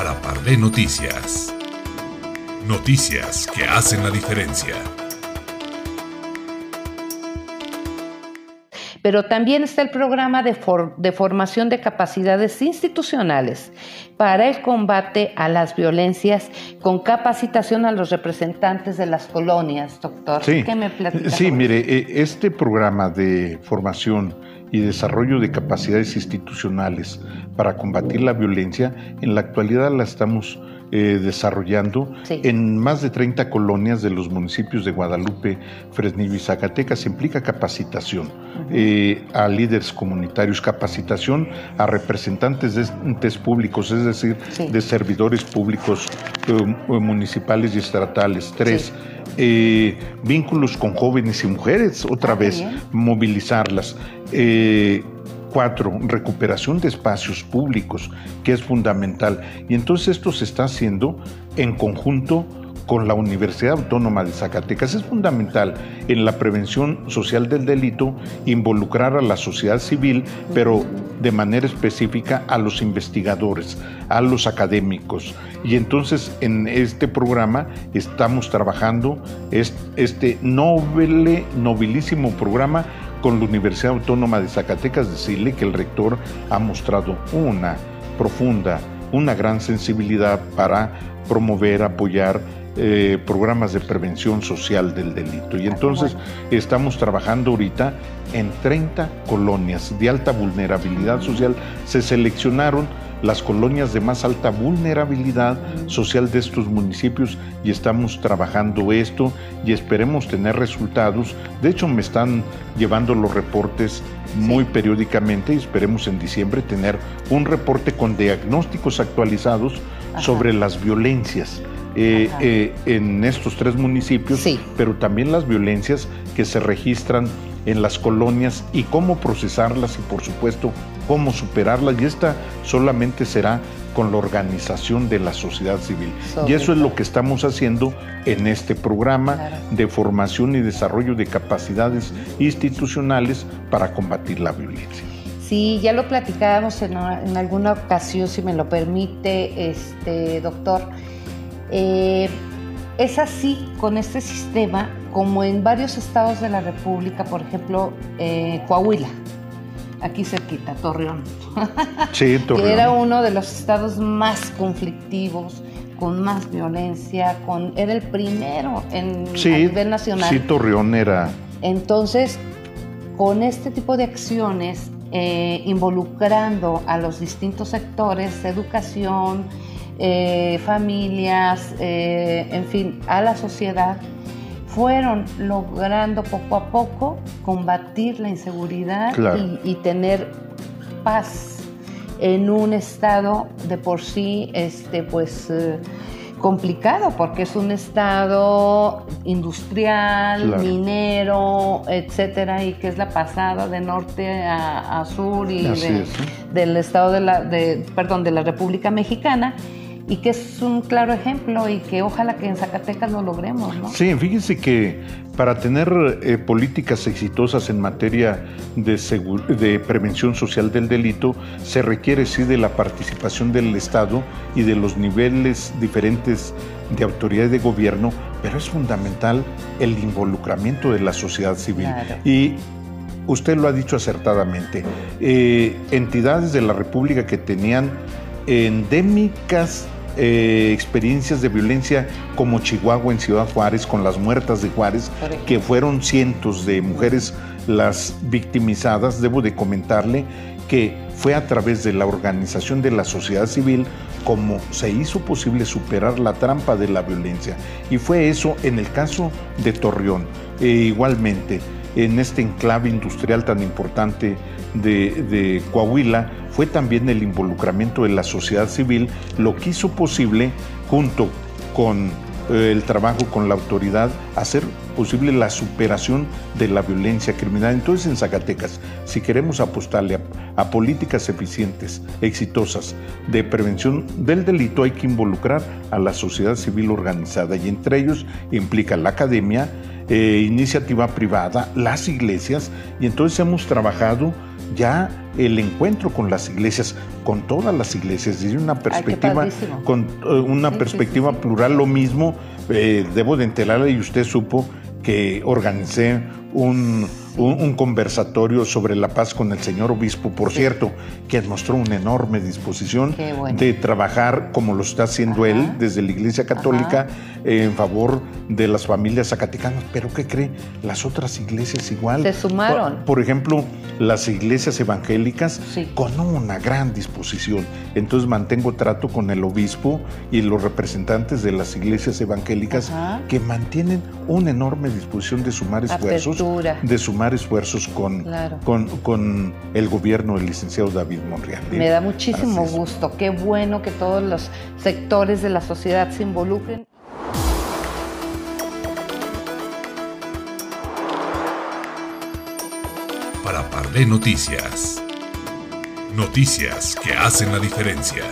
para Parlé Noticias. Noticias que hacen la diferencia. Pero también está el programa de, de, formación de capacidades institucionales para el combate a las violencias con capacitación a los representantes de las colonias, doctor. Sí, ¿Qué me sí mire, eh, este programa de formación y desarrollo de capacidades institucionales para combatir la violencia, en la actualidad la estamos eh, desarrollando en más de 30 colonias de los municipios de Guadalupe, Fresnillo y Zacatecas. Implica capacitación eh, a líderes comunitarios, capacitación a representantes de entes públicos, es decir, de servidores públicos eh, municipales y estatales. Tres, vínculos con jóvenes y mujeres, otra ah, vez, movilizarlas. Cuatro, recuperación de espacios públicos, que es fundamental. Y entonces esto se está haciendo en conjunto con la Universidad Autónoma de Zacatecas. Es fundamental en la prevención social del delito involucrar a la sociedad civil, pero de manera específica a los investigadores, a los académicos. Y entonces en este programa estamos trabajando este noble, nobilísimo programa con la Universidad Autónoma de Zacatecas, decirle que el rector ha mostrado una profunda, una gran sensibilidad para promover, apoyar eh, programas de prevención social del delito. Y entonces estamos trabajando ahorita en 30 colonias de alta vulnerabilidad social. Se seleccionaron las colonias de más alta vulnerabilidad social de estos municipios y estamos trabajando esto y esperemos tener resultados. De hecho, me están llevando los reportes muy periódicamente y esperemos en diciembre tener un reporte con diagnósticos actualizados sobre las violencias. Eh, eh, en estos tres municipios, pero también las violencias que se registran en las colonias y cómo procesarlas y por supuesto cómo superarlas y esta solamente será con la organización de la sociedad civil. y eso es lo que estamos haciendo en este programa de formación y desarrollo de capacidades institucionales para combatir la violencia. Sí, ya lo platicábamos en, alguna ocasión, si me lo permite, este doctor. Eh, es así con este sistema como en varios estados de la República, por ejemplo, eh, Coahuila, aquí cerquita, Torreón. Sí, Torreón. que era uno de los estados más conflictivos, con más violencia, con, era el primero en, a nivel nacional. Sí, Torreón era. Entonces, con este tipo de acciones, eh, involucrando a los distintos sectores, educación, eh, familias, en fin, a la sociedad, fueron logrando poco a poco combatir la inseguridad y, tener paz en un estado de por sí este pues eh, complicado porque es un estado industrial, minero, etcétera y que es la pasada de norte a, sur y del estado de la de, perdón de la República Mexicana y que es un claro ejemplo y que ojalá que en Zacatecas lo logremos. ¿no? Sí, fíjense que para tener eh, políticas exitosas en materia de, de prevención social del delito se requiere sí de la participación del Estado y de los niveles diferentes de autoridad de gobierno, pero es fundamental el involucramiento de la sociedad civil. Y usted lo ha dicho acertadamente, eh, entidades de la República que tenían endémicas eh, experiencias de violencia como Chihuahua en Ciudad Juárez, con las muertas de Juárez, que fueron cientos de mujeres las victimizadas. Debo de comentarle que fue a través de la organización de la sociedad civil como se hizo posible superar la trampa de la violencia. Y fue eso en el caso de Torreón. E igualmente, en este enclave industrial tan importante de, Coahuila fue también el involucramiento de la sociedad civil lo que hizo posible, junto con eh, el trabajo con la autoridad, hacer posible la superación de la violencia criminal. Entonces en Zacatecas, si queremos apostarle a, a, políticas eficientes, exitosas de prevención del delito, hay que involucrar a la sociedad civil organizada y entre ellos implica la academia, eh, iniciativa privada, las iglesias, y entonces hemos trabajado ya el encuentro con las iglesias, con todas las iglesias, desde una perspectiva, con eh, una perspectiva plural, lo mismo, eh, debo de enterarle y usted supo que organicé un, un, conversatorio sobre la paz con el señor obispo, por cierto, que mostró una enorme disposición de trabajar como lo está haciendo él desde la Iglesia Católica en favor de las familias zacatecanas. Pero ¿qué cree? Las otras iglesias igual. Se sumaron. Por, ejemplo, las iglesias evangélicas con una gran disposición. Entonces mantengo trato con el obispo y los representantes de las iglesias evangélicas que mantienen una enorme disposición de sumar esfuerzos, de sumar esfuerzos con, con, con, el gobierno del licenciado David Monreal. Me da muchísimo gusto. Qué bueno que todos los sectores de la sociedad se involucren. Para Parle Noticias. Noticias que hacen la diferencia.